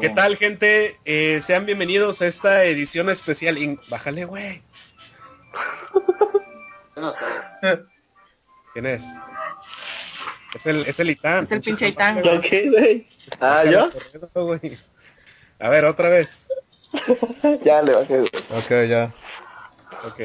¿Qué tal, gente? Eh, sean bienvenidos a esta edición especial. In... Bájale, güey. No sé. ¿Quién es? Es el, es el Itán. Es el pinche Itán. ¿Yo qué, güey? Ah, ¿yo? güey. A ver, otra vez. Ya le bajé, güey. Ok, ya. Ok.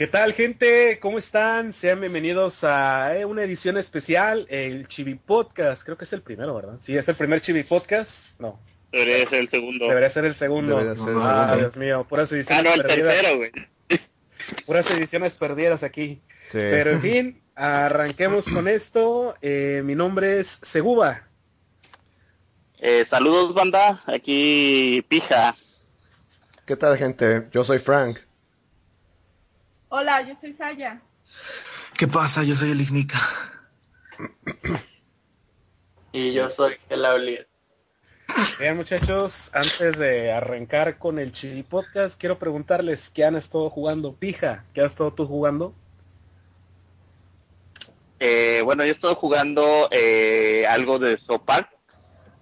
¿Qué tal, gente? ¿Cómo están? Sean bienvenidos a eh, una edición especial, el Chibi Podcast. Creo que es el primero, ¿verdad? Sí, es el primer Chibi Podcast. No, Debería ser el segundo. debería ser el segundo. Debería ser el ah. Dios mío, puras Ah, ediciones no, el perdidas. tercero, güey. Puras ediciones perdidas aquí. Sí. Pero en fin, arranquemos con esto. Eh, mi nombre es Seguba. Eh, saludos, banda. Aquí, pija. ¿Qué tal, gente? Yo soy Frank. Hola, yo soy Saya. ¿Qué pasa? Yo soy el Ignica. Y yo soy el Aulier. Bien, muchachos, antes de arrancar con el Chibi Podcast, quiero preguntarles qué han estado jugando. Pija, ¿qué has estado tú jugando? Eh, bueno, yo estoy jugando eh, algo de Sopac.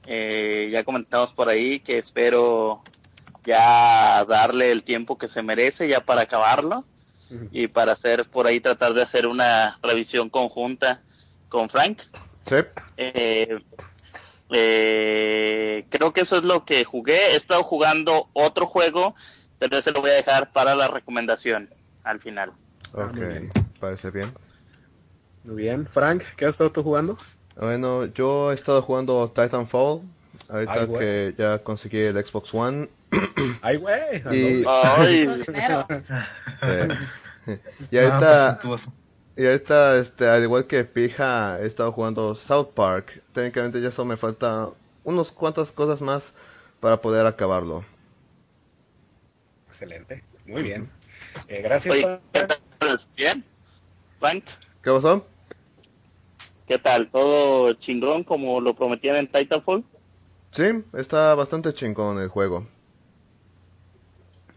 Eh, ya comentamos por ahí que espero ya darle el tiempo que se merece ya para acabarlo Y para hacer por ahí tratar de hacer una revisión conjunta con Frank. Sí. Eh, eh, creo que eso es lo que jugué. He estado jugando otro juego, pero ese lo voy a dejar para la recomendación al final. Ok. bien. Parece bien. Muy bien. Frank, ¿qué has estado tú jugando? Bueno, yo he estado jugando Titanfall. Ahorita Ay, que ya conseguí el Xbox One. Ay, güey. Y- Ay, y Ah, ahorita, presuntuoso. y ahorita este, al igual que Pija, he estado jugando South Park. Técnicamente ya solo me falta unos cuantas cosas más para poder acabarlo. Excelente. Muy bien. Eh, gracias. oye, ¿qué tal? ¿Bien? Frank, ¿Qué pasó? ¿qué tal? ¿Todo chingón como lo prometían en Titanfall? Sí, está bastante chingón el juego.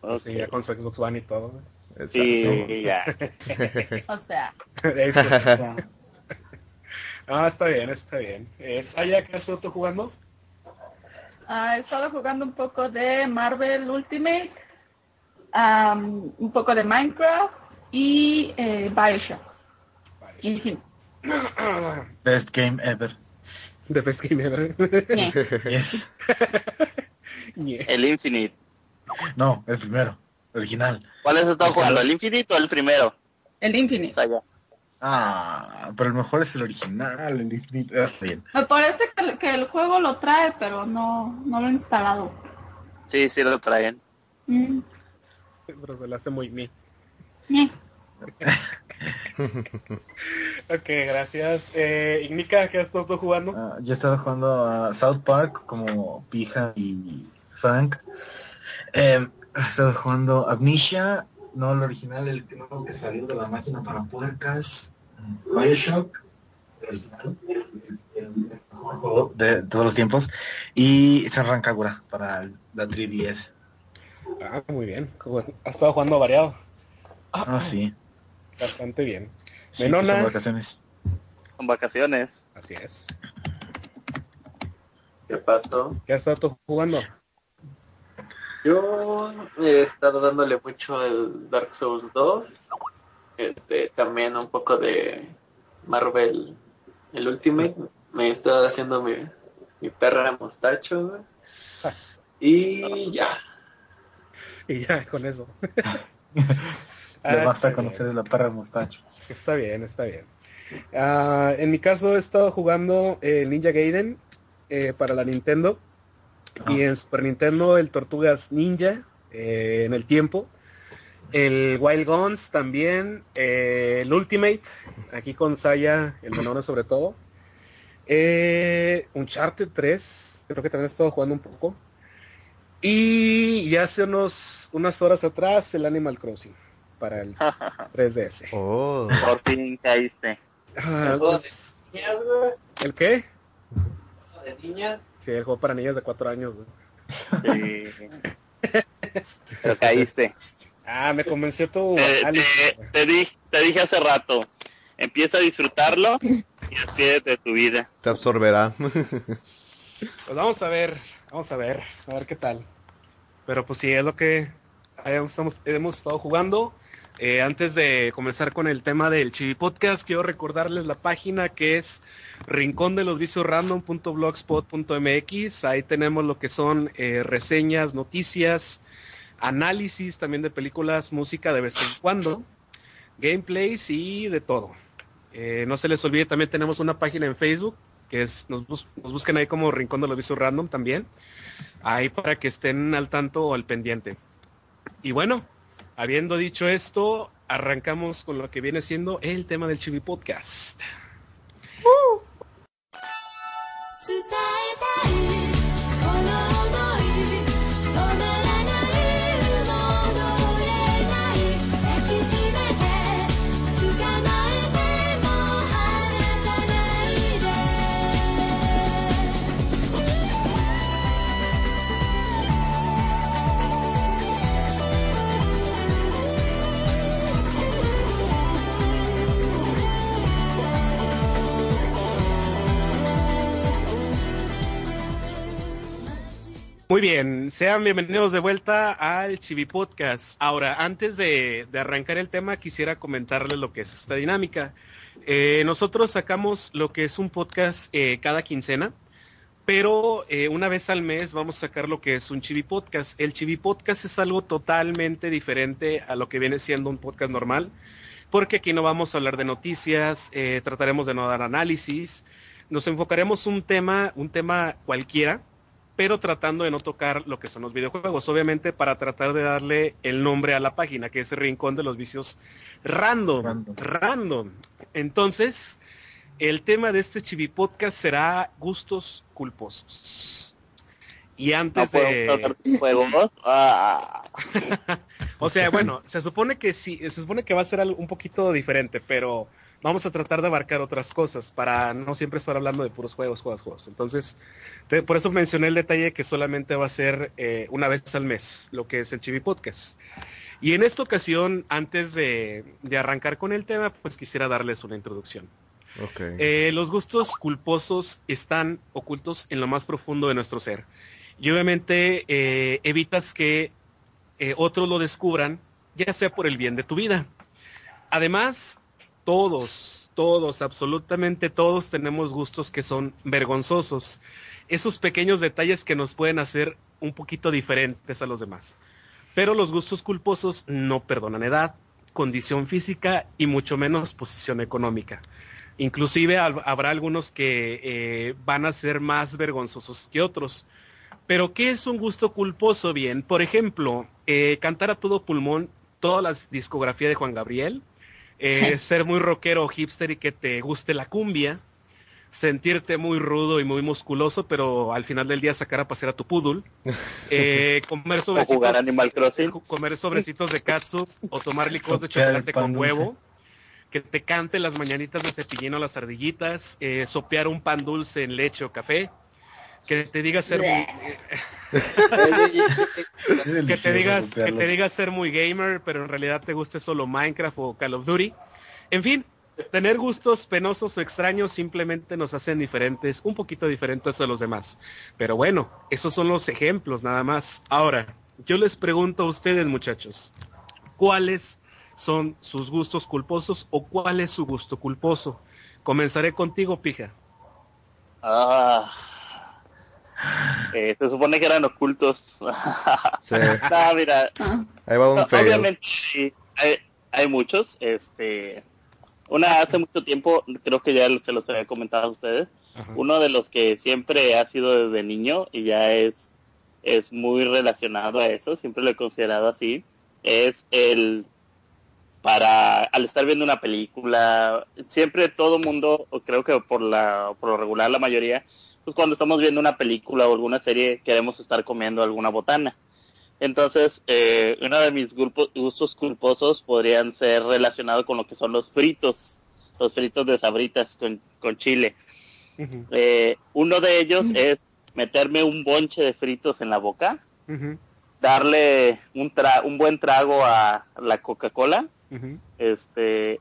Pues Sí, ya con su Xbox One y todo. Exacto. Sí, ya. O sea, Eso. Ah, está bien, está bien. Eh, Saya, ¿qué has estado tú jugando? ah, he estado jugando un poco de Marvel Ultimate, am, un poco de Minecraft y eh, Bioshock. Fin. Best game ever. De. Ñe. Yes. Ñe. El Infinite. No, el primero. Original. ¿Cuál has estado jugando? ¿El Infinite o el primero? El Infinite. Saya. Ah, pero el mejor es el original, el Infinite. Ah, está bien. Me parece que, el- que el juego lo trae, pero no, no lo he instalado. Sí, sí lo traen. Mm, Pero se lo hace muy mi. Ok, gracias. Eh, Ignica, ¿qué has estado jugando? Ah, yo he estado jugando a South Park como Pija y Frank. Eh, he estado jugando Amnesia, no el original, el que nuevo que salió de la máquina para puercas. Bioshock, el original. juego de todos los tiempos. Y Senran Kagura para la 3DS. Ah, muy bien. Ha estado jugando variado. Ah, sí. Bastante bien. sí Menona. pues son vacaciones. Con vacaciones. Así es. ¿Qué pasó? ¿Qué has estado tú jugando? Yo he estado dándole mucho al Dark Souls 2. Este, también un poco de Marvel, el Ultimate. Me he estado haciendo mi, mi perra mostacho. Y ya. Y ya, con eso. Le Ah, basta conocer bien. la perra mostacho. Está bien, está bien. Ah, en mi caso he estado jugando eh, Ninja Gaiden eh, para la Nintendo y en Super Nintendo el Tortugas Ninja eh, en el tiempo. El Wild Guns también, el Ultimate, aquí con Saya, el menor sobre todo. Eh, Uncharted 3, creo que también he estado jugando un poco. Y ya hace unos, unas horas atrás el Animal Crossing para el 3DS. Oh, Por fin caíste. Ah, pues. ¿El qué? De niñas. Sí, el juego para niñas de 4 años. güey. Sí. Pero caíste. Ah, me convenció tu Te, te, te di- te dije hace rato. Empieza a disfrutarlo y despídete de tu vida. te absorberá. Pues vamos a ver, vamos a ver, a ver qué tal. Pero pues sí, es lo que hemos estado jugando. Eh, antes de comenzar con el tema del Chibi Podcast, quiero recordarles la página que es rincón de los vicios random.blogspot.mx. Ahí tenemos lo que son eh, reseñas, noticias, análisis también de películas, música de vez en cuando, gameplays y de todo. Eh, no se les olvide, también tenemos una página en Facebook que es, nos, bus- nos busquen ahí como Rincón de los Vicios Random también. Ahí para que estén al tanto o al pendiente. Y bueno, habiendo dicho esto, arrancamos con lo que viene siendo el tema del Chibi Podcast. 伝 Muy bien, sean bienvenidos de vuelta al Chibi Podcast. Ahora, antes de, arrancar el tema, quisiera comentarles lo que es esta dinámica. Eh, nosotros sacamos lo que es un podcast eh, cada quincena, pero eh, una vez al mes vamos a sacar lo que es un Chibi Podcast. El Chibi Podcast es algo totalmente diferente a lo que viene siendo un podcast normal, porque aquí no vamos a hablar de noticias, trataremos de no dar análisis, nos enfocaremos un tema, un tema cualquiera, pero tratando de no tocar lo que son los videojuegos, obviamente para tratar de darle el nombre a la página, que es el rincón de los vicios random, random. Random. Entonces, el tema de este chibi podcast será gustos culposos. Y No antes puedo de... juegos. Ah, O sea, bueno, se supone que sí, se supone que va a ser algo un poquito diferente, pero vamos a tratar de abarcar otras cosas para no siempre estar hablando de puros juegos, juegos, juegos. Entonces, te- por eso mencioné el detalle que solamente va a ser eh, una vez al mes, lo que es el Chibi Podcast. Y en esta ocasión, antes de, de arrancar con el tema, pues quisiera darles una introducción. Ok. Eh, los gustos culposos están ocultos en lo más profundo de nuestro ser. Y obviamente eh, evitas que eh, otros lo descubran, ya sea por el bien de tu vida. Además, todos, todos, absolutamente todos tenemos gustos que son vergonzosos. Esos pequeños detalles que nos pueden hacer un poquito diferentes a los demás. Pero los gustos culposos no perdonan edad, condición física y mucho menos posición económica. Inclusive hab- habrá algunos que eh, van a ser más vergonzosos que otros. Pero ¿qué es un gusto culposo? Bien, por ejemplo, eh, cantar a todo pulmón toda la discografía de Juan Gabriel, eh, ser muy rockero o hipster y que te guste la cumbia, sentirte muy rudo y muy musculoso, pero al final del día sacar a pasear a tu poodle, eh, comer o jugar sobrecitos, Animal Crossing. comer sobrecitos de katsu o tomar licor de chocolate con huevo, que te cante las mañanitas de cepillín o las ardillitas, eh, sopear un pan dulce en leche o café, que te diga ser muy, que te digas que te digas ser muy gamer, pero en realidad te guste solo Minecraft o Call of Duty. En fin, tener gustos penosos o extraños simplemente nos hacen diferentes, un poquito diferentes a los demás. Pero bueno, esos son los ejemplos nada más. Ahora, yo les pregunto a ustedes, muchachos, ¿cuáles son sus gustos culposos o cuál es su gusto culposo? Comenzaré contigo, pija. Ah. Eh, se supone que eran ocultos. Sí. No, mira, Ahí va un no, fail. obviamente sí, hay, hay muchos. Este, una hace mucho tiempo, creo que ya se los había comentado a ustedes. Ajá. Uno de los que siempre ha sido desde niño y ya es es muy relacionado a eso, siempre lo he considerado así, es el para al estar viendo una película, siempre todo mundo, creo que por la por lo regular la mayoría, pues cuando estamos viendo una película o alguna serie queremos estar comiendo alguna botana. Entonces, eh, uno de mis grupos, gustos culposos podrían ser relacionados con lo que son los fritos, los fritos de sabritas con, con chile. Eh, uno de ellos es meterme un bonche de fritos en la boca, darle un, tra un buen trago a la Coca-Cola este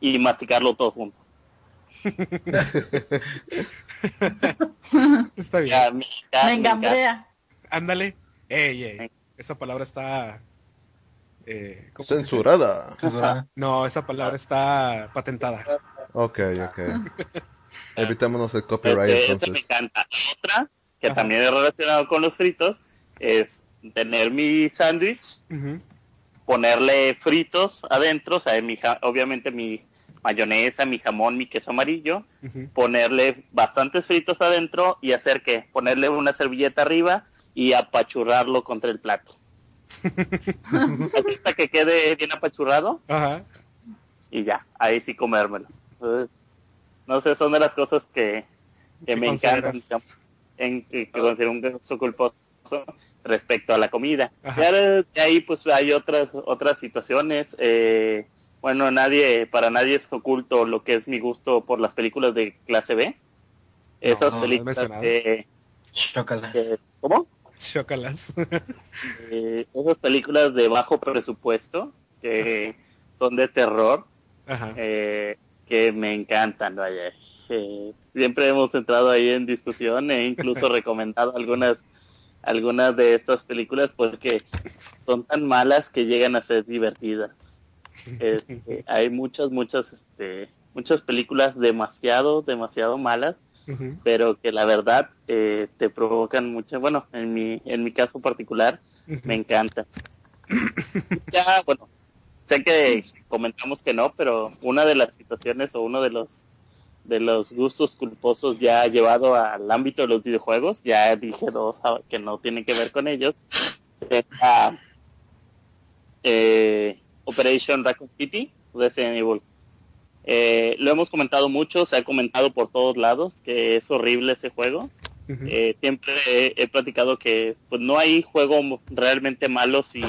y masticarlo todo junto. Está bien. Ya, me- ya Me me engambrea. Ándale. Ey, ey. Esa palabra está... eh. Censurada. No, esa palabra está patentada. Ok, ok. Evitémonos el copyright Este, esa me entonces. encanta. Otra, que Ajá. también es relacionado con los fritos, es tener mi sándwich, ponerle fritos adentro, o sea, mi obviamente mi mayonesa, mi jamón, mi queso amarillo, ponerle bastantes fritos adentro y hacer que ponerle una servilleta arriba y apachurrarlo contra el plato. Hasta que quede bien apachurrado Ajá. y ya, ahí sí comérmelo. Entonces, no sé, son de las cosas que, que ¿Qué me encantan, consideras? en, que que considero un gusto culposo respecto a la comida. Ajá. De ahí pues hay otras otras situaciones. eh, bueno, nadie para nadie es oculto lo que es mi gusto por las películas de clase B. Esas no, no películas Chócala. que- ¿cómo? Chócalas. Eh, esas películas de bajo presupuesto que son de terror Ajá. eh, que me encantan, vaya. Eh, siempre hemos entrado ahí en discusión e incluso recomendado algunas algunas de estas películas porque son tan malas que llegan a ser divertidas. Este, hay muchas, muchas, este, muchas películas demasiado, demasiado malas, pero que la verdad eh, te provocan mucho. Bueno, en mi, en mi caso particular, me encanta. ya, bueno, sé que comentamos que no, pero una de las situaciones o uno de los de los gustos culposos ya llevado al ámbito de los videojuegos, ya dije dos ah, que no tienen que ver con ellos, eh, Operation Raccoon City, Resident Evil. Eh, lo hemos comentado mucho, se ha comentado por todos lados que es horrible ese juego. Eh, siempre he, he platicado que pues no hay juego realmente malo si,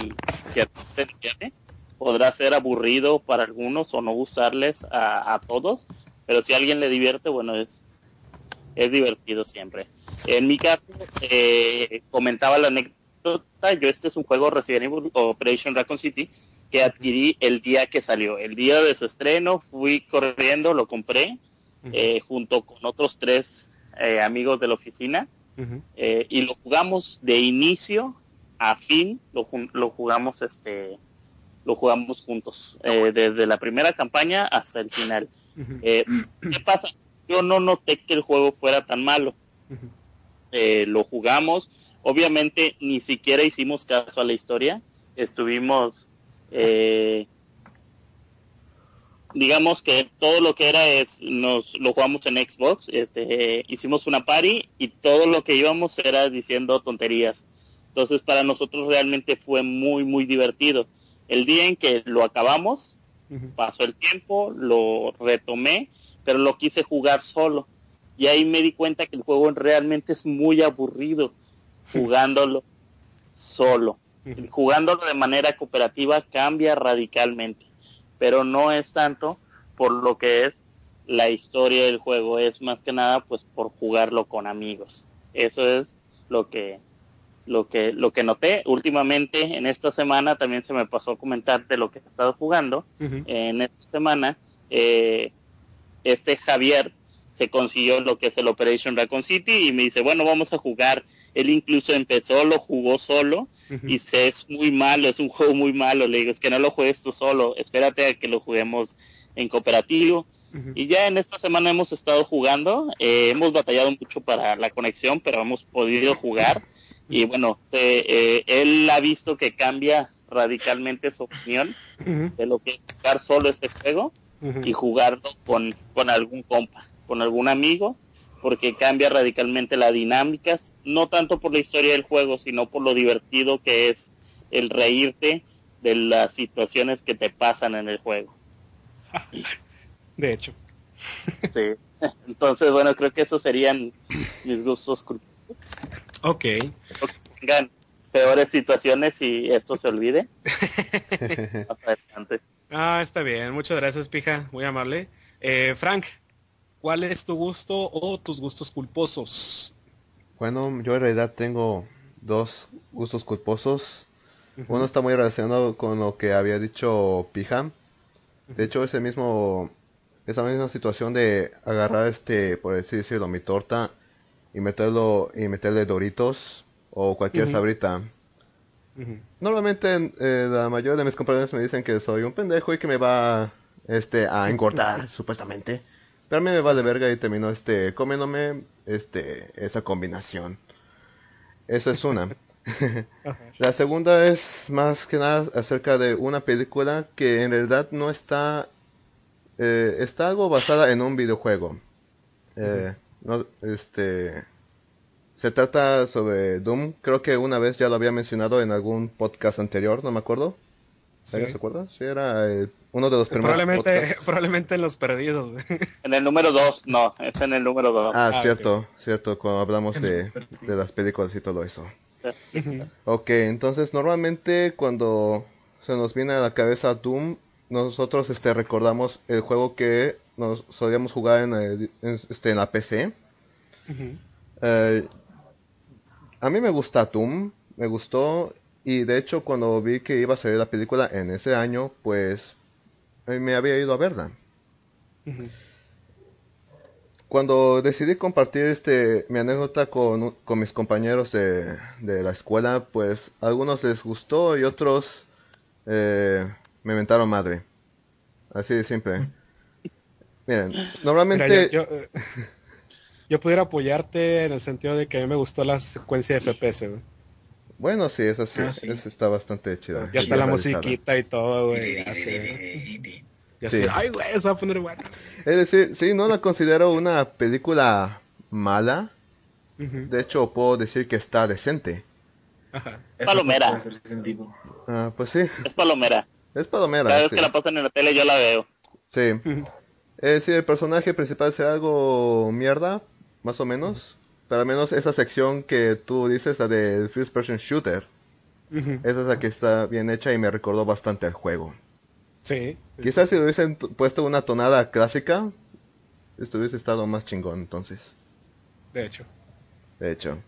si divierte. Podrá ser aburrido para algunos o no gustarles a, a todos, pero si a alguien le divierte, bueno, es, es divertido siempre. En mi caso, eh, comentaba la anécdota, yo este es un juego Resident Evil Operation Raccoon City que adquirí el día que salió. El día de su estreno fui corriendo, lo compré, eh, junto con otros tres eh, amigos de la oficina. Eh, y lo jugamos de inicio a fin lo, lo jugamos este lo jugamos juntos eh, desde la primera campaña hasta el final. Qué pasa yo no noté que el juego fuera tan malo. Eh, lo jugamos. Obviamente ni siquiera hicimos caso a la historia. Estuvimos eh, digamos que todo lo que era es nos lo jugamos en Xbox este hicimos una party y todo lo que íbamos era diciendo tonterías. Entonces para nosotros realmente fue muy muy divertido. El día en que lo acabamos pasó el tiempo lo retomé pero lo quise jugar solo. Y ahí me di cuenta que el juego realmente es muy aburrido jugándolo solo. jugándolo de manera cooperativa cambia radicalmente pero no es tanto por lo que es la historia del juego, es más que nada pues por jugarlo con amigos. Eso es lo que lo que lo que noté. Últimamente en esta semana también se me pasó a comentar de lo que he estado jugando. En esta semana eh, este Javier se consiguió lo que es el Operation Raccoon City y me dice bueno vamos a jugar él incluso empezó lo jugó solo y se es muy malo es un juego muy malo. Le digo es que no lo juegues tú solo espérate a que lo juguemos en cooperativo y ya en esta semana hemos estado jugando, eh, hemos batallado mucho para la conexión, pero hemos podido jugar. Y bueno, eh, eh, él ha visto que cambia radicalmente su opinión de lo que es jugar solo este juego y jugarlo con, con algún compa, con algún amigo, porque cambia radicalmente las dinámicas, no tanto por la historia del juego, sino por lo divertido que es el reírte de las situaciones que te pasan en el juego. De hecho. Sí. Entonces, bueno, creo que esos serían mis gustos culposos. Ok. Tengan peores situaciones y esto se olvide. Más adelante. Ah, está bien. Muchas gracias, pija. Muy amable. Eh, Frank, ¿cuál es tu gusto o tus gustos culposos? Bueno, yo en realidad tengo dos gustos culposos. Uno está muy relacionado con lo que había dicho Pijam. De hecho, ese mismo, esa misma situación de agarrar este, por así decirlo, mi torta y meterlo y meterle doritos o cualquier Ujú. sabrita. Normalmente eh, la mayoría de mis compañeros me dicen que soy un pendejo y que me va este a engordar supuestamente. Pero a mí me vale verga y termino este comiéndome este esa combinación. Eso es una. La segunda es más que nada acerca de una película que en realidad no está eh, está algo basada en un videojuego. Eh, no, este se trata sobre Doom. Creo que una vez ya lo había mencionado en algún podcast anterior, no me acuerdo. Sí. ¿Alguien se acuerda? Sí, era el- uno de los primeros Probablemente, podcasts. probablemente en los perdidos. En el número 2, no, es en el número 2. Ah, Ah, cierto, cierto, cuando hablamos de, de las películas y todo eso. Ok, entonces normalmente cuando se nos viene a la cabeza Doom, nosotros este recordamos el juego que nos solíamos jugar en, el- en, este, en la PC. Eh, a mí me gusta Doom, me gustó y de hecho cuando vi que iba a salir la película en ese año, pues eh, me había ido a verla. Cuando decidí compartir este mi anécdota con, con mis compañeros de, de la escuela, pues a algunos les gustó y otros eh, me mentaron madre. Así de simple. Miren, Mira, normalmente... yo, yo, yo pudiera apoyarte en el sentido de que a mí me gustó la secuencia de FPS, güey. Bueno, sí, esa sí, Ah, sí. esa está bastante chida. Ya está la realizada. musiquita y todo, güey. Ya sé. Ya Sí. sé. Ay, güey, se va a poner bueno. Es decir, sí, no la considero una película mala. De hecho, puedo decir que está decente. Eso Palomera. Ah, pues sí, Es palomera. es palomera. Cada vez sí. que la pasan en la tele yo la veo. Sí. Es decir, el personaje principal será algo mierda, más o menos. Pero al menos esa sección que tú dices, la del First Person Shooter, esa es la que está bien hecha y me recordó bastante al juego. Sí. Quizás si le hubiesen puesto una tonada clásica, esto hubiese estado más chingón entonces. De hecho. De hecho.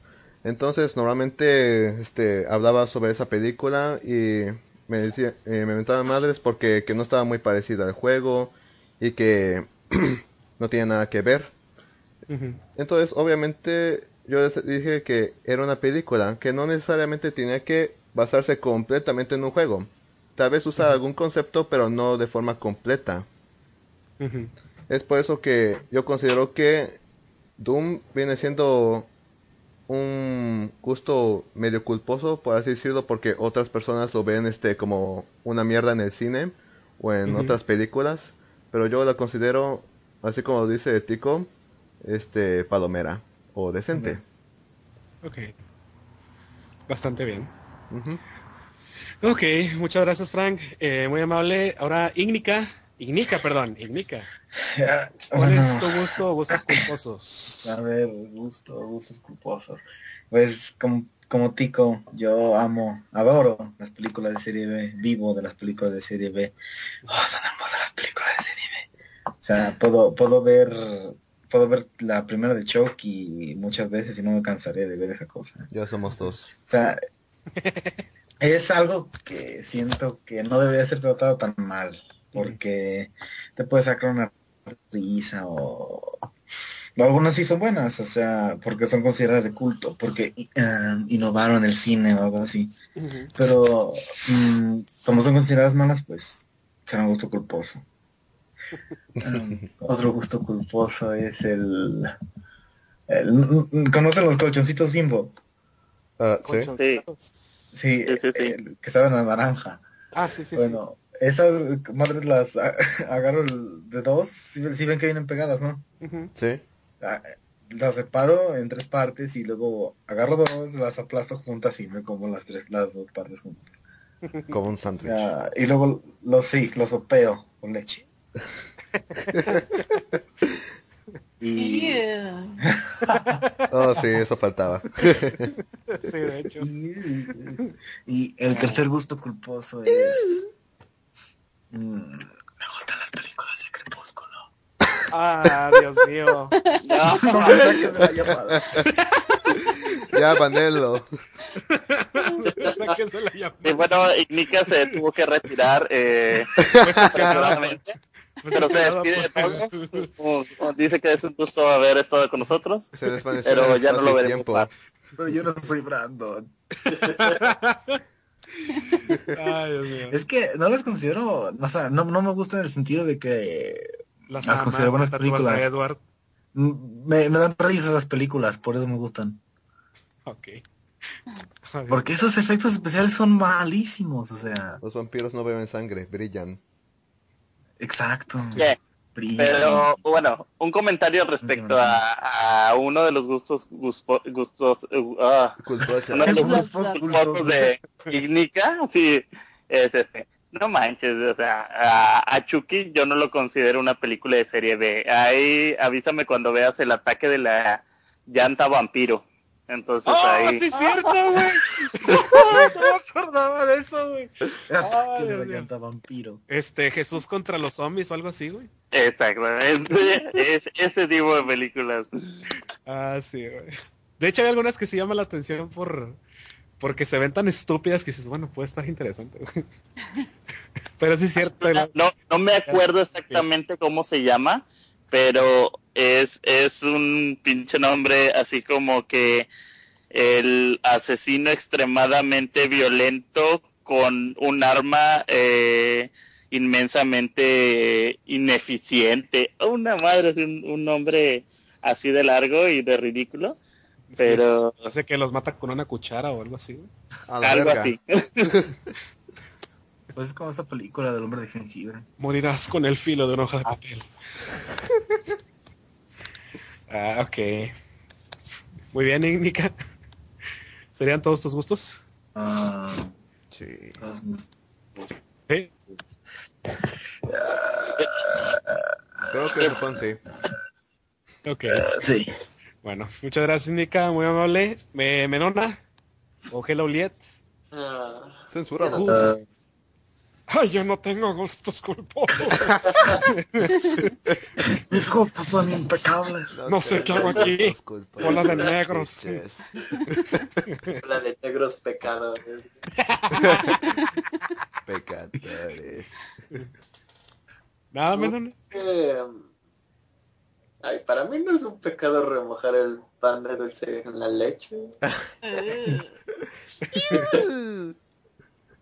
Entonces, normalmente este, hablaba sobre esa película y me decía, eh, me mentaban madres porque que no estaba muy parecida al juego y que no tenía nada que ver. Entonces, obviamente, yo les dije que era una película que no necesariamente tenía que basarse completamente en un juego. Tal vez usar algún concepto, pero no de forma completa. Es por eso que yo considero que Doom viene siendo un gusto medio culposo, por así decirlo, porque otras personas lo ven este como una mierda en el cine o en otras películas, pero yo la considero, así como dice Tico, este palomera o decente. Ok. Bastante bien. Ujú. Ok, muchas gracias, Frank. Eh, muy amable. Ahora, Ignica. Ignica, perdón. Ignica. ¿Cuál bueno, es tu gusto o gustos culposos? A ver, gusto, gustos culposos. Pues como, como Tico, yo amo, adoro las películas de serie B, vivo de las películas de serie B. Oh, son hermosas las películas de serie B. sea, puedo, puedo ver, puedo ver la primera de Chucky muchas veces y no me cansaré de ver esa cosa. Ya somos dos. O sea, es algo que siento que no debería ser tratado tan mal, porque te puede sacar una risa o, algunas sí son buenas, o sea, porque son consideradas de culto, porque eh, innovaron el cine o algo así. Pero mm, como son consideradas malas, pues será un gusto culposo. Otro gusto culposo es el, el ¿conocen los colchoncitos bimbo? Ah, ¿sí? Sí, Sí, sí, sí. el que saben a naranja. Ah, sí, sí, bueno, esas madres las agarro el- de dos, si, ven- que vienen pegadas, ¿no? sí. Ah, Las separo en tres partes y luego agarro dos, las aplasto juntas y me como las tres, las dos partes juntas. Como un sándwich. y luego los sí, los sopeo con leche. y, Yeah. Oh, sí, eso faltaba. Sí, de hecho. y, y el tercer gusto culposo es... mm, me gustan las películas de Crepúsculo. Ah, Dios mío. No, la ya, llamada. y bueno, Ignica se tuvo que retirar eh, Fue pero se sancionado despide de todos. Como- como Dice que es un gusto haber estado con nosotros, Se desvaneció pero ya no lo veremos tiempo. más. Pero yo no soy Brandon. Ay, Dios mío. Es que no las considero, o sea, no, no me gusta en el sentido de que Las considero buenas películas. Edward. me, me dan risa esas películas, por eso me gustan. Ok. Porque esos efectos especiales son malísimos, o sea, Los vampiros no beben sangre, brillan. Exacto. Pero bueno, un comentario respecto a, a uno de los gustos guspo- gustos uh, ah, uno de los gustos gustos culposos de Ignica, sí, es este. No manches, o sea, a, a Chucky yo no lo considero una película de serie B. Ahí avísame cuando veas el ataque de la llanta vampiro. Entonces ¡Oh, ahí sí es cierto, güey! no me acordaba de eso, güey. Ah, Ay, que vampiro. Este, Jesús contra los zombies o algo así, güey. Exacto, es, es ese tipo de películas. Ah, sí, güey. De hecho, hay algunas que sí llaman la atención por porque se ven tan estúpidas que dices, bueno, puede estar interesante, güey. Pero sí es cierto. la- No, no me acuerdo exactamente cómo se llama, pero es, es un pinche nombre así como que el asesino extremadamente violento con un arma eh, inmensamente ineficiente. Una madre, es un, un nombre así de largo y de ridículo, pero Hace que los mata con una cuchara o algo así, güey. A la algo verga. así. Pues es como esa película del hombre de jengibre. Morirás con el filo de una hoja de papel. ah, ok. Muy bien, Nica. ¿Serían todos tus gustos? Ah, Sí. Sí. Creo que son sí. Ok. sí. Bueno, muchas gracias, Nica. Muy amable. Me, Menona. O Hello Liet. Ah, Censura. Ay, yo no tengo gustos culposos. mis gustos son impecables. No sé qué hago aquí. Bola de negros. Bitches. la de negros pecados. Pecadores. Nada, Menona. Eh, ay, para mí no es un pecado remojar el pan de dulce en la leche.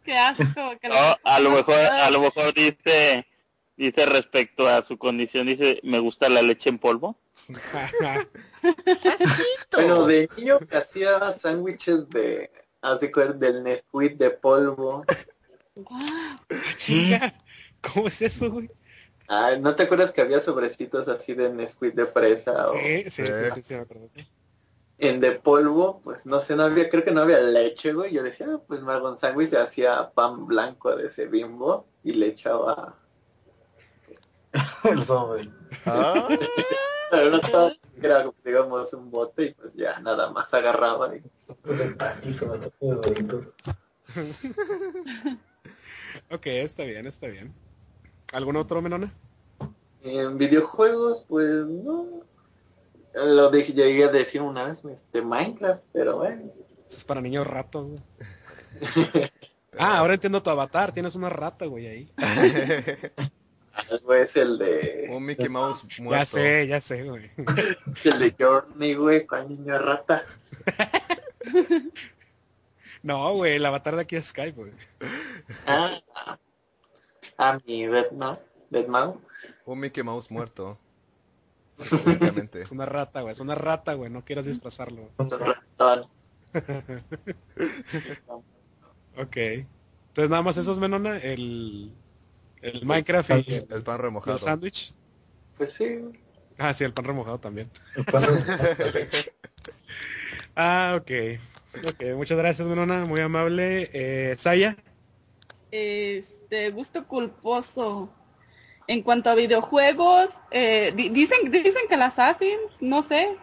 Qué asco. que No, a lo mejor, a lo mejor dice, dice respecto a su condición, dice, me gusta la leche en polvo. Bueno, de niño que hacía sándwiches de, del Nesquik de polvo. Chinga. ¿Cómo es eso, güey? Ay, ¿no te acuerdas que había sobrecitos así de Nesquik de fresa? O Sí, sí, sí, sí, sí, me acuerdo. sí. En de polvo, pues no sé, no había, creo que no había leche, güey. Yo decía, ah, pues me hago un sándwich y hacía pan blanco de ese bimbo y le echaba... El sobre. Ah, Pero no estaba, era digamos un bote y pues ya nada más agarraba y Ok, está bien, está bien. ¿Algún otro, Menona? En videojuegos, pues no. Lo dije, llegué a decir una vez, este, Minecraft, pero bueno. Es para niños ratos, güey. Ah, ahora entiendo tu avatar. Tienes una rata, güey, ahí. Algo es el de, Un Mickey Mouse Ya muerto. sé, ya sé, güey. el de Journey, güey, con niño rata. No, güey, el avatar de aquí es Skype, güey. Ah, a mi Deadmau. Deadmau. Un Mickey Mouse muerto. Prácticamente. Es una rata, güey. Es una rata, güey. No quieras disfrazarlo. Ok. Entonces nada más esos, Menona. El, el Minecraft y el, El pan y el remojado. sándwich. Pues sí. Ah, sí, el pan remojado también. Cuando- Ah, ok. Ok, muchas gracias, Menona. Muy amable. Eh, Saya. Este, gusto culposo. En cuanto a videojuegos, eh, di- dicen, dicen que las Assassins, no sé.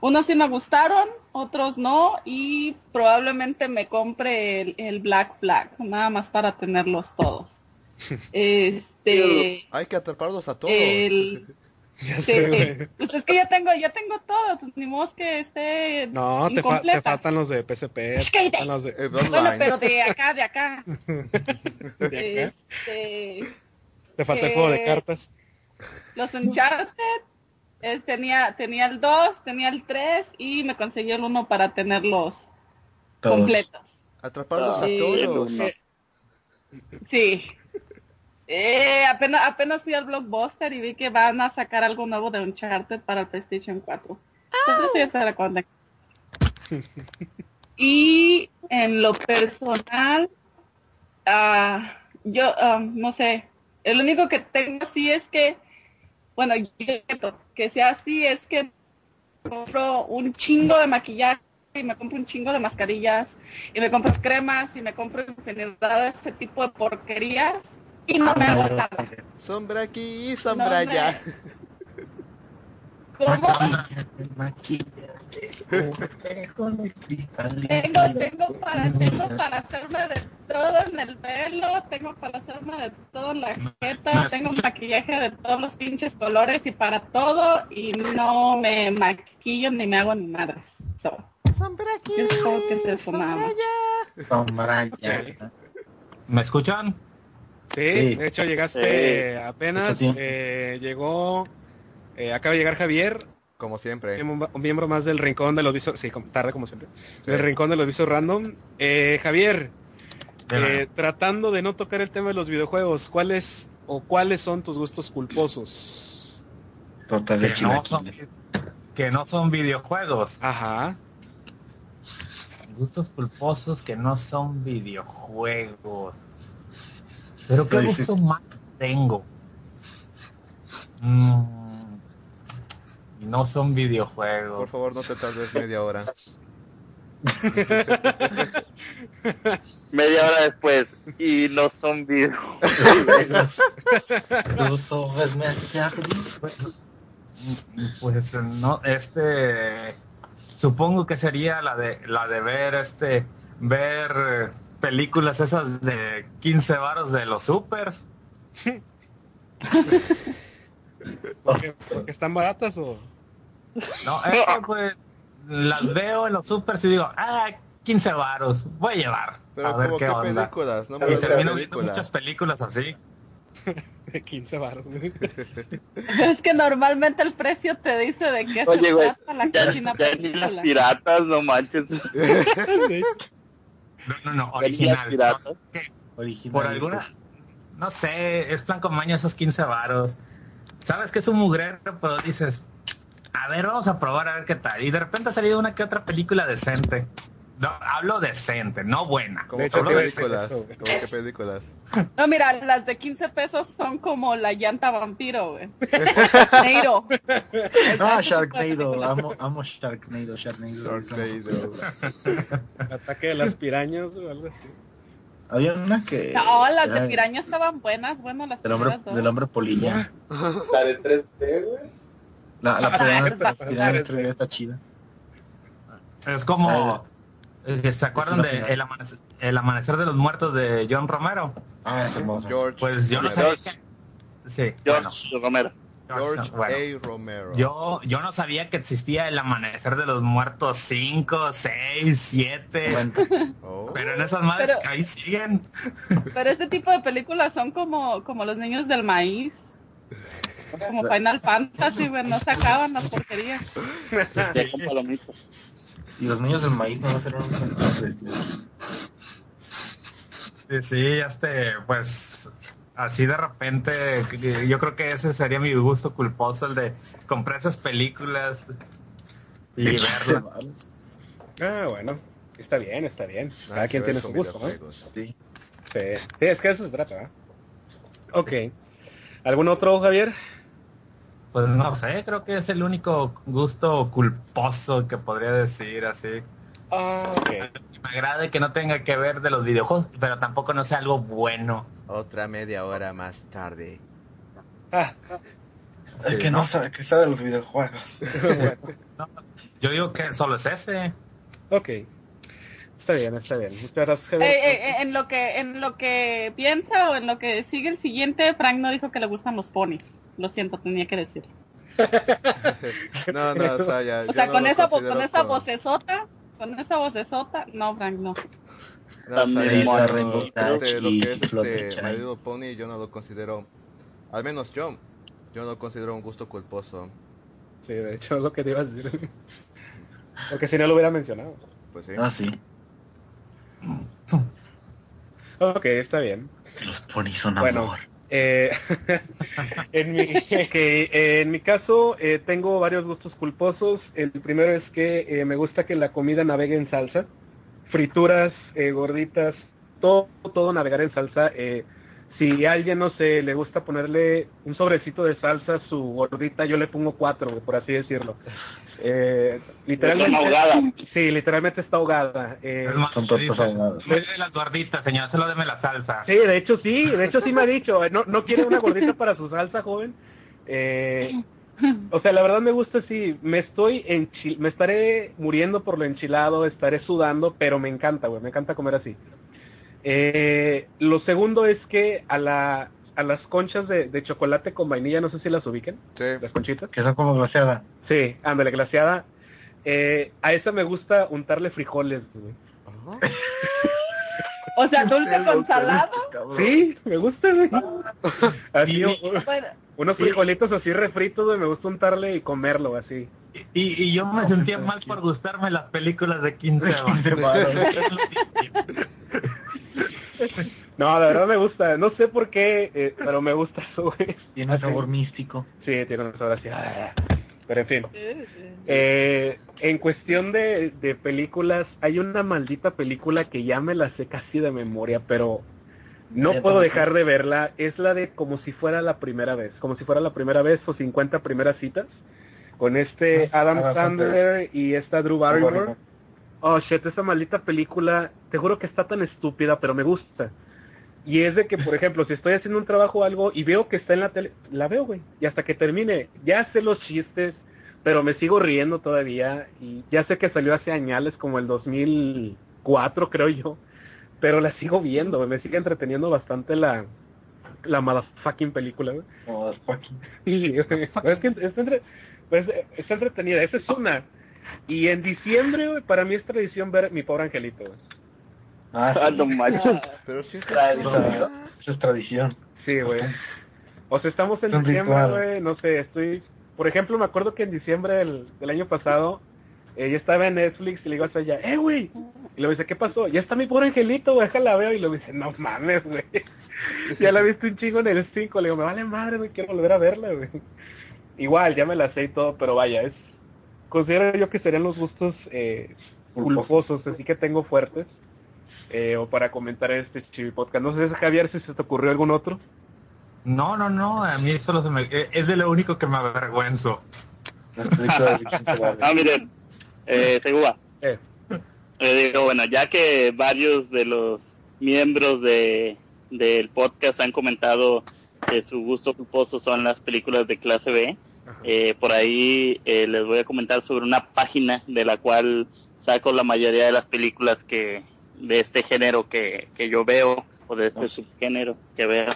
Unos sí me gustaron, otros no, y probablemente me compre el, el Black Flag, nada más para tenerlos todos. Este, Hay que atraparlos a todos. el, Ya sé, pues es que ya tengo, ya tengo todo, pues ni modo que esté No, te, fa- te incompleta. faltan los de PSP. los de, Bueno, pero de acá, de acá. de acá. Este, Te falta el juego de eh, cartas. Los Uncharted, eh, tenía, tenía el 2, tenía el 3 y me conseguí el 1 para tenerlos Todos. completos. Atraparlos a todos. Sí. Eh, apenas, apenas fui al Blockbuster y vi que van a sacar algo nuevo de Uncharted para el PlayStation 4. Entonces ya se la conté. Y en lo personal, ah, yo ah, no sé, el único que tengo así es que, bueno, yo- que sea así es que compro un chingo de maquillaje y me compro un chingo de mascarillas y me compro cremas y me compro infinidad de ese tipo de porquerías y no me hago nada. Sombra aquí y sombra No, allá. ¿Cómo? Tengo, tengo para, tengo para hacerme de todo en el pelo, tengo para hacerme de todo en la jeta, tengo maquillaje de todos los pinches colores y para todo y no me maquillo ni me hago ni madres. So, Sombra aquí. que es más. Sombra ya. ¿Me escuchan? Sí, Sí. de hecho llegaste apenas. eh, llegó. Eh, acaba de llegar Javier, Como siempre. un, miembro más del Rincón de los Visos. Sí, tarde como siempre. Sí. Del Rincón de los Visos Random. Eh, Javier, eh, tratando de no tocar el tema de los videojuegos, ¿cuáles o cuáles son tus gustos culposos? Total de que, no son, que no son videojuegos. Ajá. Gustos culposos que no son videojuegos. Pero qué gusto más tengo. Mm, no son Por videojuegos. favor, no te tardes media hora. Media hora después y no son. Tus ojos me hacían Pues, pues no, este supongo que sería la de la de ver este ver películas esas de 15 varos de los supers. ¿Porque, porque están baratas o...? No, es que pues las veo en los supers y digo, ah, 15 varos, voy a llevar. Pero a ver qué qué onda. películas, no Y me termino viendo películas. muchas películas así. 15 baros. güey. Es que normalmente el precio te dice de qué Oye, se güey, trata la Ya, cochina ya ni las película. piratas, no manches. No, no, no, las original. piratas. original. Por alguna, no sé, es plan con maña esos 15 varos. Sabes que es un mugrero, pero dices, a ver, vamos a probar a ver qué tal. Y de repente ha salido una que otra película decente. No, hablo decente, no buena. Como decir películas. Como. No, mira, las de 15 pesos son como la llanta vampiro, güey. Neiro. Ah, Sharknado. Amo, amo Sharknado. Sharknado. Sharknado. Ataque de las pirañas o algo así. Había una que... No, las era de piraña estaban buenas, bueno, las Del hombre, dos. del hombre polilla. La de 3D, güey. La, la Ah, está pirámide padre, 3D está chida. Es como, eh, ¿se acuerdan de el amanecer, el amanecer de los muertos de John Romero? Ah, es hermoso. George. Pues yo no sé. George. Sí, George bueno, Romero. George Bueno, A. Romero. yo, yo no sabía que existía el amanecer de los muertos 5, 6, 7. Bueno, Oh. Pero en esas madres Pero- ahí siguen. Pero este tipo de películas son como, como los niños del maíz. Como Final Fantasy, güey, no se acaban las porquerías. Palomitas. y los niños del maíz no va a ser un Sí, sí, este, pues así de repente, que- yo creo que ese sería mi gusto culposo, el de comprar esas películas y verlas. Ah, bueno. Está bien, está bien. Cada quien tiene su gusto, ¿no? Sí. Sí. Sí, es que eso se trata, ¿eh? Ok. ¿Algún otro, Javier? Pues no sé, creo que es el único gusto culposo que podría decir así. Ah, ok. Me agrade que no tenga que ver de los videojuegos, pero tampoco no sea algo bueno. Otra media hora más tarde. Ah, Es que no sabe que sabe de los videojuegos. Yo digo que solo es ese. ok. Está bien, está bien. Muchas gracias. Eh, eh, eh, en lo que en lo que piensa o en lo que sigue el siguiente, Frank no dijo que le gustan los ponis. Lo siento, tenía que decirlo. No, no, o sea, ya, O sea, no con esa vo- considero con esa como- vocesota, con esa vocesota, no, Frank, no. No, o sea, También este, Dash lo y que es este Pony yo no lo considero, al menos yo, yo no lo considero un gusto culposo. Sí, de hecho es lo que te iba a decir. Porque si no lo hubiera mencionado. Pues sí. Ah, sí. Ok, está bien. Los ponis son Bueno, amor. Eh, en, mi, eh, en mi caso eh, tengo varios gustos culposos. El primero es que eh, me gusta que la comida navegue en salsa. Frituras, eh, gorditas, todo, todo navegar en salsa. Si a alguien, no sé, le gusta ponerle un sobrecito de salsa a su gordita, yo le pongo cuatro, por así decirlo. Eh, literalmente, Está ahogada. sí, literalmente está ahogada. Eh, Es más, Son tortas dice, ahogadas. "Me de las gorditas, señor, solo deme la salsa. Sí, de hecho sí, de hecho sí me ha dicho, eh, no, no quiere una gordita para su salsa, joven. Eh, o sea, la verdad me gusta así, me estoy enchi me estaré muriendo por lo enchilado, estaré sudando, pero me encanta, güey, me encanta comer así. Eh, lo segundo es que a la a las conchas de, de chocolate con vainilla, no sé si las ubiquen, Sí. las conchitas. Que son como glaseada. Sí, ándale, glaseada. Eh, a esa me gusta untarle frijoles, güey. O sea, dulce con salado. Sí, me gusta, güey. Así, Y- u- Bueno, Unos frijolitos así refritos, güey, me gusta untarle y comerlo así. Y, y yo me sentía mal por gustarme las películas de 15 No, la verdad me gusta. No sé por qué, eh, pero me gusta eso, güey. Tiene un sabor místico. Sí, tiene un sabor así. ah, Pero en fin. Eh, en cuestión de, de películas, hay una maldita película que ya me la sé casi de memoria, pero no puedo dejar de verla. Es la de como si fuera la primera vez. Como si fuera la primera vez o 50 primeras citas. Con este Ah, Adam Sandler y esta Drew Barrymore. Oh, shit, esa maldita película, te juro que está tan estúpida, pero me gusta. Y es de que, por ejemplo, si estoy haciendo un trabajo o algo y veo que está en la tele, la veo, güey. Y hasta que termine, ya sé los chistes, pero me sigo riendo todavía. Y ya sé que salió hace años, como el 2004, creo yo. Pero la sigo viendo, güey. Me sigue entreteniendo bastante la, la motherfucking película, güey. Como fucking- Sí, güey. Pero es que está, entre- pues, está entretenida. Esa es una. Y en diciembre, güey, para mí es tradición ver Mi Pobre Angelito, güey. Ah, Ah, sí. no manches. Pero sí es Esa, esa es tradición. Sí, güey. O sea, estamos en diciembre, güey, no sé, estoy... Por ejemplo, me acuerdo que en diciembre del, del año pasado, eh, yo estaba en Netflix y le digo a ella, ¡eh, güey! Y le dice, ¿qué pasó? Ya está mi pobre angelito, güey, déjala veo. Y le dice, no mames, güey. ya la viste un chingo en el 5. Le digo, me vale madre, güey, quiero volver a verla, güey. Igual, ya me la sé y todo, pero vaya, es... Considero yo que serían los gustos eh, culposos, así que tengo fuertes. Eh, o para comentar este chivi podcast. No sé, Javier, si se te ocurrió algún otro. No, no, no, a mí solo se me... Es de lo único que me avergüenzo. Ah, miren, eh, Segura. Eh. Eh, digo, bueno, ya que varios de los miembros de del podcast han comentado que su gusto culposo son las películas de clase B, eh, por ahí eh, les voy a comentar sobre una página de la cual saco la mayoría de las películas que de este género que, que yo veo o de este subgénero que veo,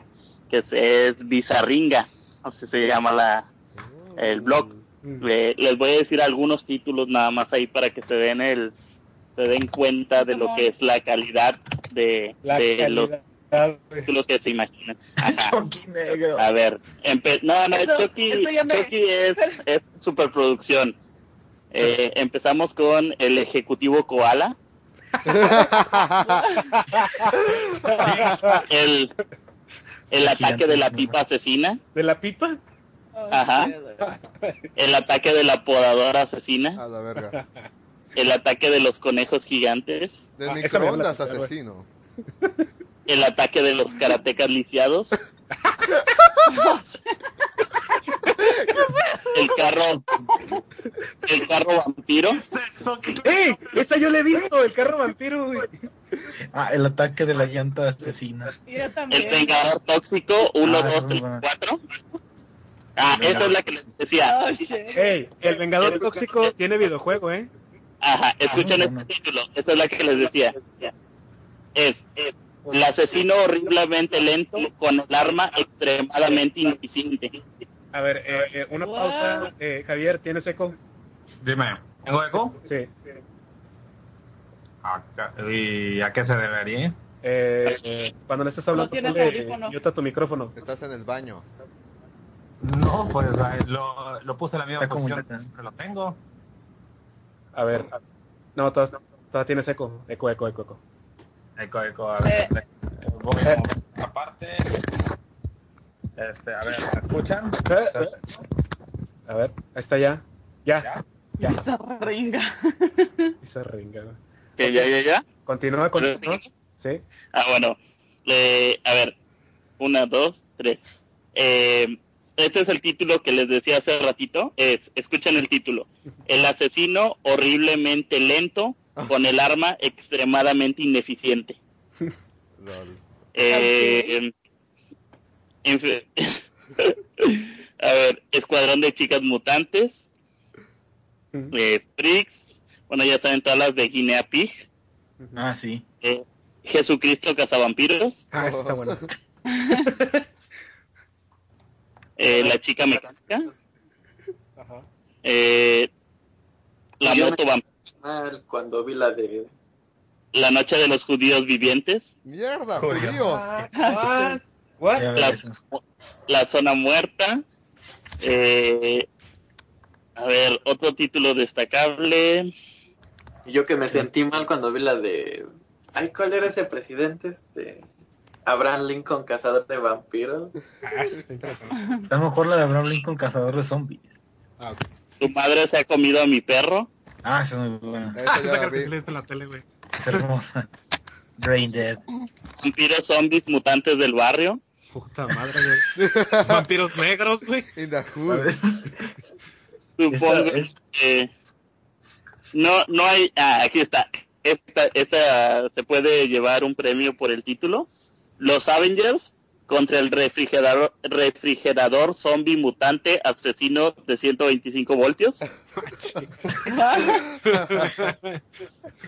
que es, es Bizarringa, así se llama la, el blog. Eh, les voy a decir algunos títulos nada más ahí para que se den el se den cuenta de lo que es la calidad de, La de los calidad, títulos que se imaginan. Chucky negro. A ver, empe- no, no, Eso- Chucky, eso ya me- Chucky es, es superproducción. Eh, empezamos con el ejecutivo Koala, el, el ataque de la pipa asesina, ¿De la pipa? Ajá. el ataque de la podadora asesina, A la verga. el ataque de los conejos gigantes, Del Ah, la asesino. el ataque de los karatecas lisiados, el carro, el carro vampiro, ¡Ey! Esa yo le he visto, el carro vampiro, güey. Ah, el ataque de la llanta asesina. El. Vengador Tóxico 1, Ah, 2, esa es 3, buena. 4. Ah, esa es la que les decía. Oh. El Vengador Tóxico tiene videojuego, ¿eh? Ajá, escuchen Ah, este bueno. título. Esa es la que les decía. Es, es el asesino horriblemente lento con el arma extremadamente ineficiente. A ver, eh, eh, una pausa. Eh, Javier, ¿tienes eco? Dime, ¿tengo eco? Sí. Acá- ¿Y a qué se debería? Eh, eh, cuando no estés hablando, No tienes ponle mute tu micrófono. Estás en el baño. No, pues lo, lo puse en la misma posición siempre lo tengo. A ver. No, todavía, todavía tienes eco. Eco, eco, eco, eco. Eco, eco, a ver. Eh. Voy a mover aparte. Este, a ver, ¿me escuchan? Eh, eh. A ver, ahí está ya. Ya. Ya. Esa ringa. Esa ringa. ¿Que ya, ya, ya? Continúa, continúa. Sí. Ah, bueno. Eh, a ver. Una, dos, tres. Eh, este es el título que les decía hace ratito. Es, escuchen el título. El asesino horriblemente lento con el arma extremadamente ineficiente. Lol. Eh. a ver, Escuadrón de Chicas Mutantes, eh, Strix, bueno, ya saben todas las de Guinea Pig, Ah, sí. eh, Jesucristo Cazavampiros, Ah, está buena. eh, La Chica Mecánica, Ajá. eh, La Yo Moto Vamp- Mal cuando vi la de La Noche de los Judíos Vivientes, ¡Mierda, judíos! La, Zona Muerta, eh, a ver, otro título destacable, yo que me sentí mal cuando vi la de ay cuál era ese presidente este Abraham Lincoln cazador de vampiros Ah, está mejor la de Abraham Lincoln cazador de zombies. Ah. Tu madre se ha comido a mi perro, Ah, esa es muy buena. Ah, esa la que en tele, güey. Es hermosa. Brain Dead. vampiros zombies mutantes del barrio, Puta madre, güey. Vampiros negros, güey. In the A hood. ver, supongo que no no hay ah, aquí está esta esta se puede llevar un premio por el título los Avengers contra el refrigerador refrigerador zombie mutante asesino de 125 voltios.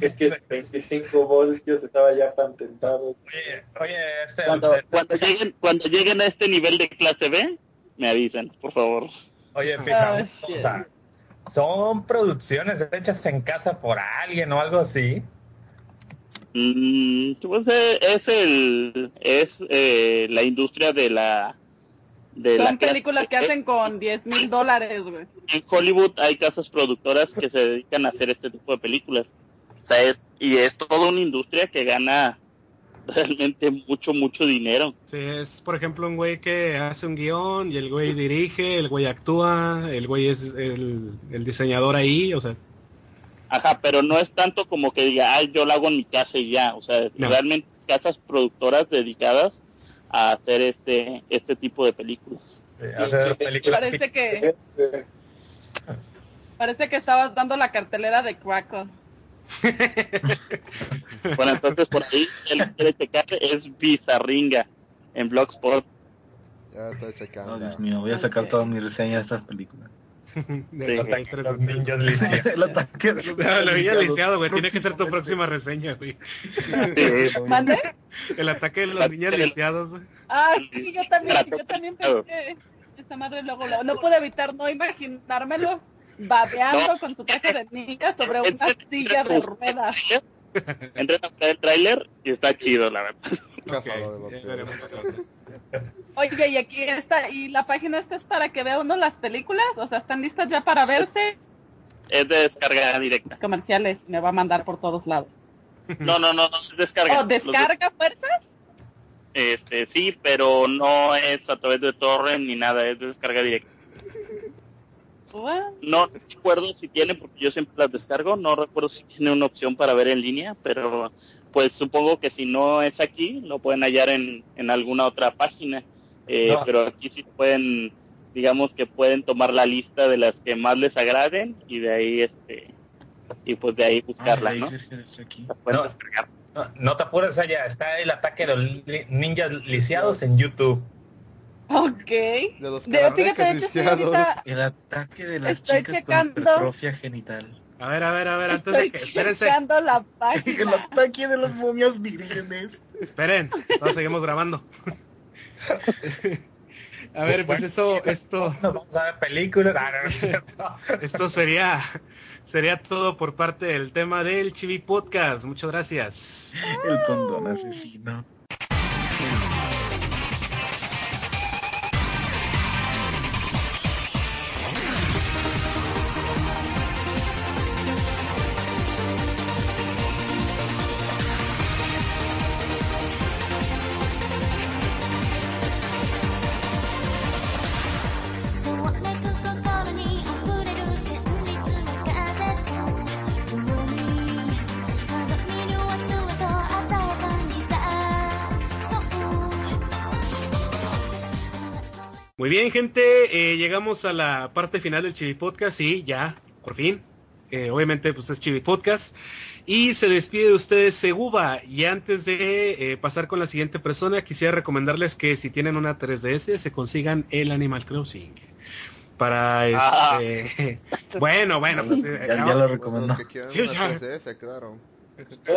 Es que 25 voltios estaba ya patentado. Oye, oye, este... cuando este- cuando lleguen cuando lleguen a este nivel de clase B me avisan por favor. Oye, fija, Oh, o sea, son producciones hechas en casa por alguien o algo así. Mm, pues es el es eh, la industria de la de Son películas que hacen con 10 mil dólares, güey. en Hollywood hay casas productoras que se dedican a hacer este tipo de películas. O sea, es- y es toda una industria que gana realmente mucho, mucho dinero. Sí, es por ejemplo un güey que hace un guion y el güey dirige, el güey actúa, el güey es el, el diseñador ahí, o sea, Ajá, pero no es tanto como que diga, ay, yo lo hago en mi casa y ya. O sea, No. realmente casas productoras dedicadas a hacer este este tipo de películas. Eh, Hacer películas Parece que parece que estabas dando la cartelera de Crackle. Bueno, entonces por ahí, el que quiere checar es Bizarringa en Blogspot. Ya estoy Oh. Dios mío, voy a sacar toda mi reseña de estas películas. de los Sí. gangsters. los ninjas literal. El ataque de los No, lo había lisiados. lisiado, güey, tiene que ser tu próxima reseña, güey. ¿Mande? El ataque de los niños lisiados, güey. Ah, sí, yo también, yo también pensé. Esta madre luego, luego- no pude evitar no imaginármelo babeando No. con su traje de niña sobre una silla de ruedas. Entren a buscar el tráiler y está chido, la verdad. Cazador de vampiros. Oye, y aquí está, y la página esta es para que vea uno las películas, o sea, están listas ya para verse. Es de descarga directa. Comerciales me va a mandar por todos lados. No, no, no, no se descarga. ¿O de- descarga fuerzas? Este, sí, pero no es a través de torrent ni nada, es de descarga directa. Bueno, No recuerdo si tiene, porque yo siempre las descargo, no recuerdo si tiene una opción para ver en línea, pero pues supongo que si no es aquí, lo pueden hallar en, en alguna otra página. Eh, No. Pero aquí sí pueden, digamos que pueden tomar la lista de las que más les agraden y de ahí, este, y pues de ahí buscarla, Ay, ¿no? Sergio, está aquí. Pueden No. descargar. No, no te apures allá, está el ataque de los ninjas lisiados en YouTube. ok. De los De, fíjate, de hecho estoy lisiados. ahorita, El ataque de las Estoy chicas checando. con hipertrofia genital. A ver, a ver, a ver, antes de estoy que... Espérense, checando la El página. ataque de las momias vírgenes. esperen. Seguimos grabando. A ver, pues eso, esto... Nos vamos a ver películas. No, no. Esto sería sería todo por parte del tema del Chibi Podcast. Muchas gracias. El condón asesino.「Muy bien, gente, eh, llegamos a la parte final del Chibi Podcast y ya, por fin. Eh, obviamente, pues es Chibi Podcast. Y se despide de ustedes Seguba. Y antes de eh, pasar con la siguiente persona, quisiera recomendarles que si tienen una 3DS, se consigan el Animal Crossing. Para Ah. este... bueno, bueno, pues, eh, Ya, lo quieran Sí, ya. 3DS, claro.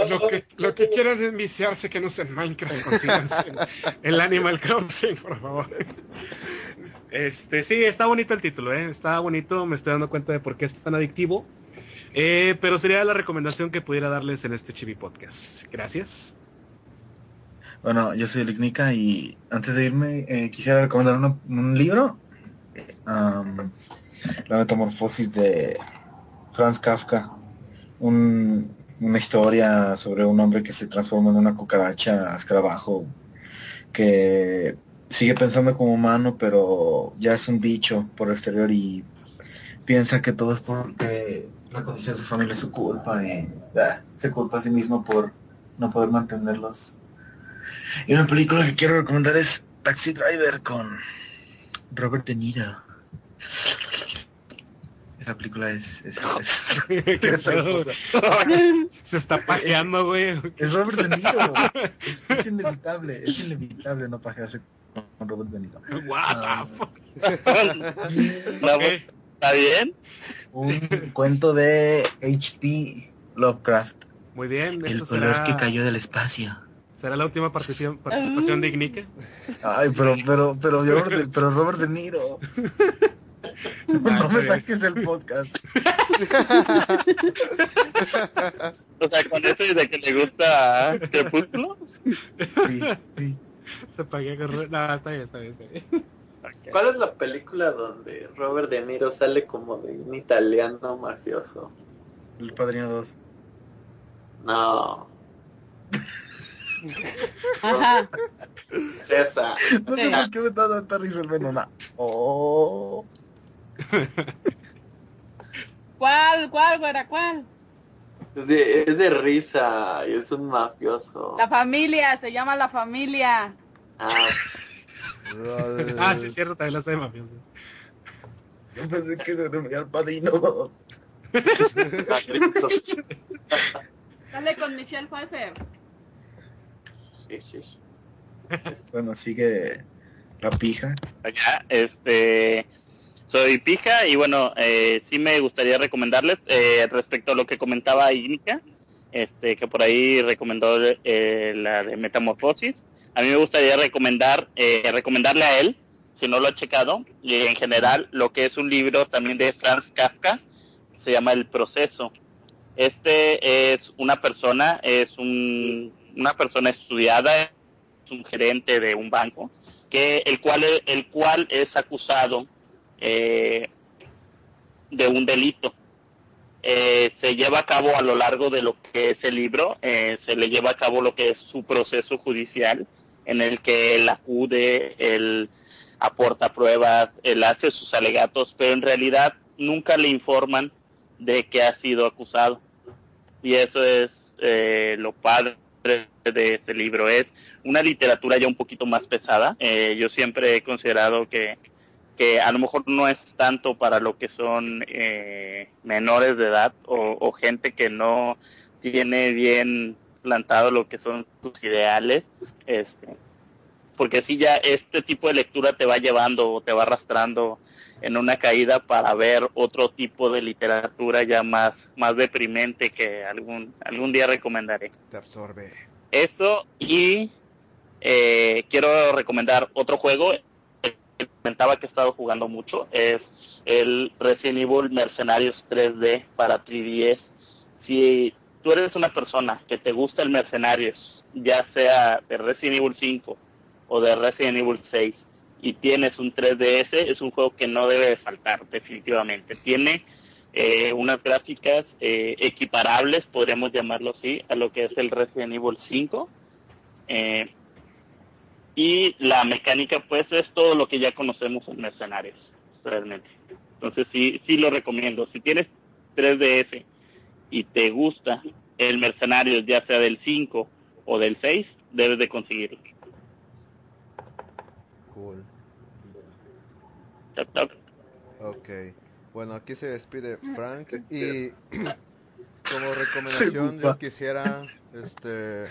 Lo que, lo que quieran es viciarse que no sea en Minecraft, consíganse el, el Animal Crossing, por favor. Este, sí, está bonito el título, ¿eh? está bonito, me estoy dando cuenta de por qué es tan adictivo. Eh, pero sería la recomendación que pudiera darles en este Chibi Podcast. Gracias. Bueno, yo soy Lignica y antes de irme eh, quisiera recomendar un libro. Am, la metamorfosis de Franz Kafka. Un- una historia sobre un hombre que se transforma en una cucaracha escarabajo que sigue pensando como humano pero ya es un bicho por el exterior y piensa que todo es porque la condición de su familia es su culpa y ah, se culpa a sí mismo por no poder mantenerlos y una película que quiero recomendar es Taxi Driver con Robert De Niro. Esa película es... es, es- es hermosa. Se está pajeando, güey. Es Robert De Niro. Es, es inevitable, es inevitable no pajearse con Robert De Niro. What. Ok. ¿Está bien? un cuento de H.P. Lovecraft. Muy bien, El color será, que cayó del espacio. será la última participación, participación de Ignica. Ay, pero, pero, pero, Robert De, pero Robert De Niro. No, me saques del podcast. O sea, con eso de que le gusta Crepúsculo. Sí, sí. Se pagué con... No, está bien, está bien, está bien. ¿Cuál es la película donde Robert De Niro sale como de un italiano mafioso? El Padrino 2. No, es esa. No sé por qué me está dando esta risa el venona. Oh. ¿Cuál, cuál, güera, cuál? Es de, es de risa y es un mafioso. La familia, se llama La Familia. Ah, Ah, sí, es cierto, también la sé de mafioso. Yo pensé que se refería al Padrino 2. Cristo. Sale con Michelle Pfeiffer. Sí, sí, sí. Bueno, sigue la pija. Acá, este, soy Pija y bueno, eh, sí me gustaría recomendarles eh, respecto a lo que comentaba Ignica, este, que por ahí recomendó eh, la de Metamorfosis. A mí me gustaría recomendar, eh, recomendarle a él si no lo ha checado, y en general lo que es un libro también de Franz Kafka, se llama El Proceso. Este es una persona, es un, una persona estudiada, es un gerente de un banco, que el cual, el cual es acusado eh, de un delito. Eh, se lleva a cabo a lo largo de lo que es el libro, eh, se le lleva a cabo lo que es su proceso judicial, en el que él acude, él aporta pruebas, él hace sus alegatos, pero en realidad nunca le informan de que ha sido acusado. Y eso es eh, lo padre de este libro. Es una literatura ya un poquito más pesada. Eh, yo siempre he considerado que, que a lo mejor no es tanto para lo que son eh, menores de edad o, o gente que no tiene bien plantado lo que son sus ideales. Este, porque si ya este tipo de lectura te va llevando o te va arrastrando en una caída para ver otro tipo de literatura ya más, más deprimente que algún, algún día recomendaré. Te absorbe. Eso y eh, quiero recomendar otro juego comentaba que he estado jugando mucho, es el Resident Evil Mercenarios 3D para 3DS. Si tú eres una persona que te gusta el Mercenarios, ya sea de Resident Evil 5 o de Resident Evil 6 y tienes un 3DS, es un juego que no debe de faltar definitivamente. Tiene eh, unas gráficas eh, equiparables, podríamos llamarlo así, a lo que es el Resident Evil 5. Eh, y la mecánica pues es todo lo que ya conocemos en Mercenarios, realmente. Entonces sí, sí lo recomiendo. Si tienes 3DS y te gusta el Mercenarios, ya sea del 5 o del 6, debes de conseguirlo. Cool. Tap, tap. Ok. Bueno, aquí se despide Frank y como recomendación yo quisiera este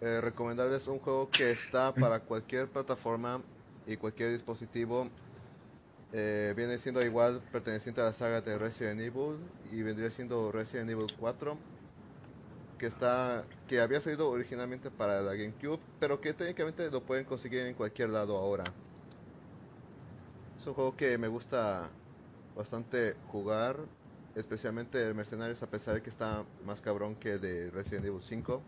eh, recomendarles un juego que está para cualquier plataforma y cualquier dispositivo. Eh, viene siendo igual perteneciente a la saga de Resident Evil y vendría siendo Resident Evil 4 que está que había salido originalmente para la GameCube, pero que técnicamente lo pueden conseguir en cualquier lado ahora. Es un juego que me gusta bastante jugar, especialmente el Mercenarios a pesar de que está más cabrón que el de Resident Evil 5,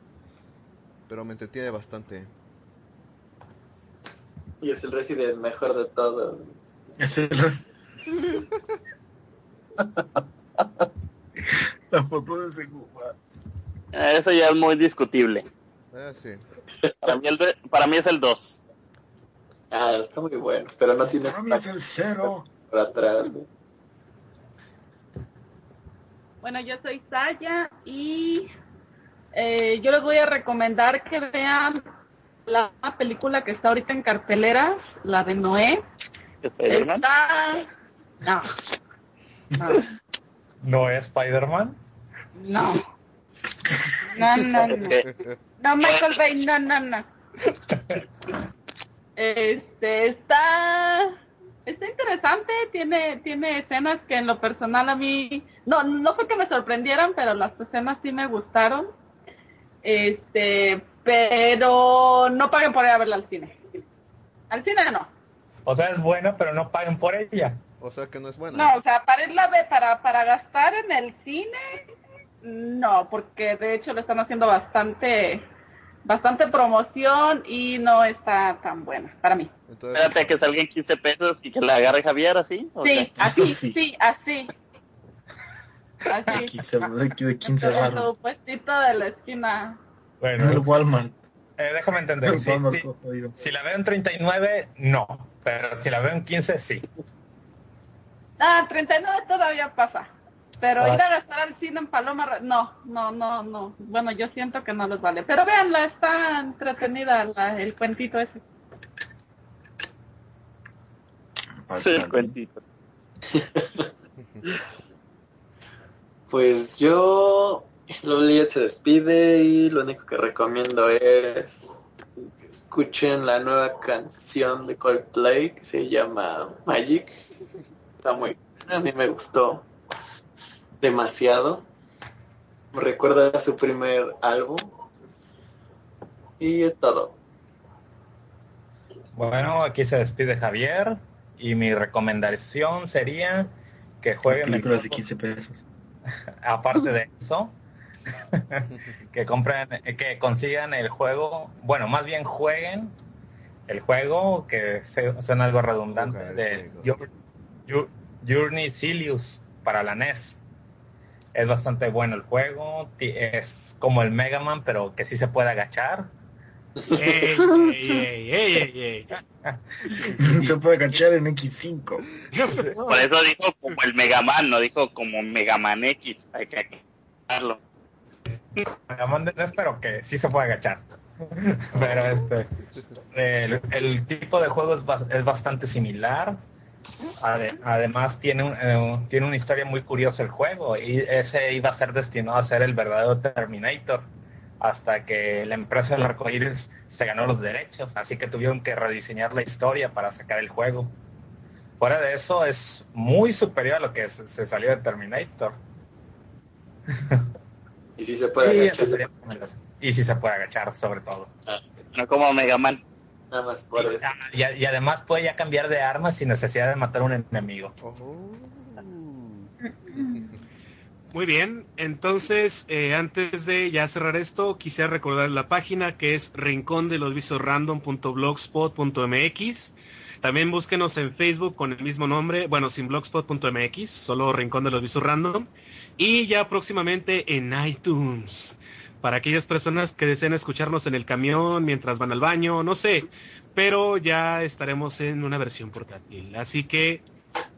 pero me entretiene bastante. Y es el Resident mejor de todos. Tampoco se ocupa. Eh, Eso ya es muy discutible. Eh, sí. Para mí, el de- para mí es el 2. Ah, está muy bueno, pero no tienes Para mí es el cero. para atrás. ¿no? Bueno, yo soy Saya y eh, yo les voy a recomendar que vean la película que está ahorita en carteleras, la de Noé. Spider-Man. Está... No. No. ¿No es Spider-Man? No. No, no, no. No, Michael Bay, no, no, no. Este, está, está interesante, tiene, tiene escenas que en lo personal a mí, no, no fue que me sorprendieran, pero las escenas sí me gustaron. Este, pero no paguen por ir a verla al cine. Al cine no. O sea, es buena, pero no paguen por ella. O sea que no es buena. No, o sea, para irla a ver, para, para gastar en el cine, no, porque de hecho le están haciendo bastante, bastante promoción y no está tan buena para mí. Entonces, Espérate que salgan 15 pesos y que la agarre Javier así. ¿o Sí, así, Sí. sí, así. Así. Aquí se aquí de 15 En baros. tu puestito de la esquina. En el Bueno, Walmart. eh, déjame entender. Si, Walmart si- jodido. si la veo en 39, no. Pero si la veo en 15, sí. Ah, 39 todavía pasa. Pero Ah. ir a gastar al cine en Paloma, no, no, no, no. Bueno, yo siento que no les vale. Pero véanla, está entretenida la- el cuentito ese. Sí, el cuentito. Pues yo, Loli se despide y lo único que recomiendo es que escuchen la nueva canción de Coldplay que se llama Magic. Está muy buena, a mí me gustó demasiado. Me recuerda a su primer álbum. Y es todo. Bueno, aquí se despide Javier y mi recomendación sería que jueguen el Películas de juego- 15 pesos. aparte de eso, que compren, que consigan el juego, bueno, más bien jueguen el juego que se- suena algo redundante de juego. Jour- Jour- Journey Silius para la NES. Es bastante bueno el juego, es como el Mega Man, pero que sí se puede agachar. Ey, ey, ey, ey. Se puede cachar en X5. Por eso dijo como el Megaman, no dijo como Megaman X. Hay que aclararlo. Mega Man de NES, pero que sí se puede agachar. Pero este, el, el tipo de juego es, ba- es bastante similar. Ade- además tiene, un, eh, tiene una historia muy curiosa el juego y ese iba a ser destinado a ser el verdadero Terminator hasta que la empresa del arcoíris se ganó los derechos, así que tuvieron que rediseñar la historia para sacar el juego. Fuera de eso es muy superior a lo que se, se salió de Terminator. Y si se puede agachar, sería. Y si se puede agachar sobre todo. No como Megaman. nada más por eso. Ah, Y, y además puede ya cambiar de arma sin necesidad de matar a un enemigo. Oh. Muy bien, entonces eh, antes de ya cerrar esto, quisiera recordar la página que es rincón de los random.blogspot.mx. También búsquenos en Facebook con el mismo nombre, bueno, sin blogspot.mx, solo Rincón de los Visos Random. Y ya próximamente en iTunes, para aquellas personas que deseen escucharnos en el camión, mientras van al baño, no sé, pero ya estaremos en una versión portátil. Así que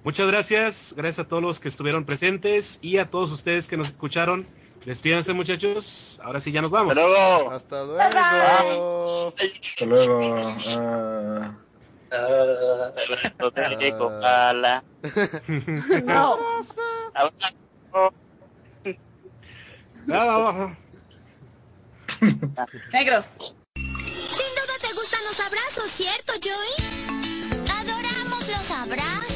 Muchas gracias, gracias a todos los que estuvieron presentes y a todos ustedes que nos escucharon. Despídanse muchachos, ahora sí ya nos vamos. Hasta luego. Hasta luego. Hasta luego. Ah, Ah. No. Abrazo. Ah, Negros. Sin duda te gustan los abrazos, ¿cierto, Joey? Adoramos los abrazos.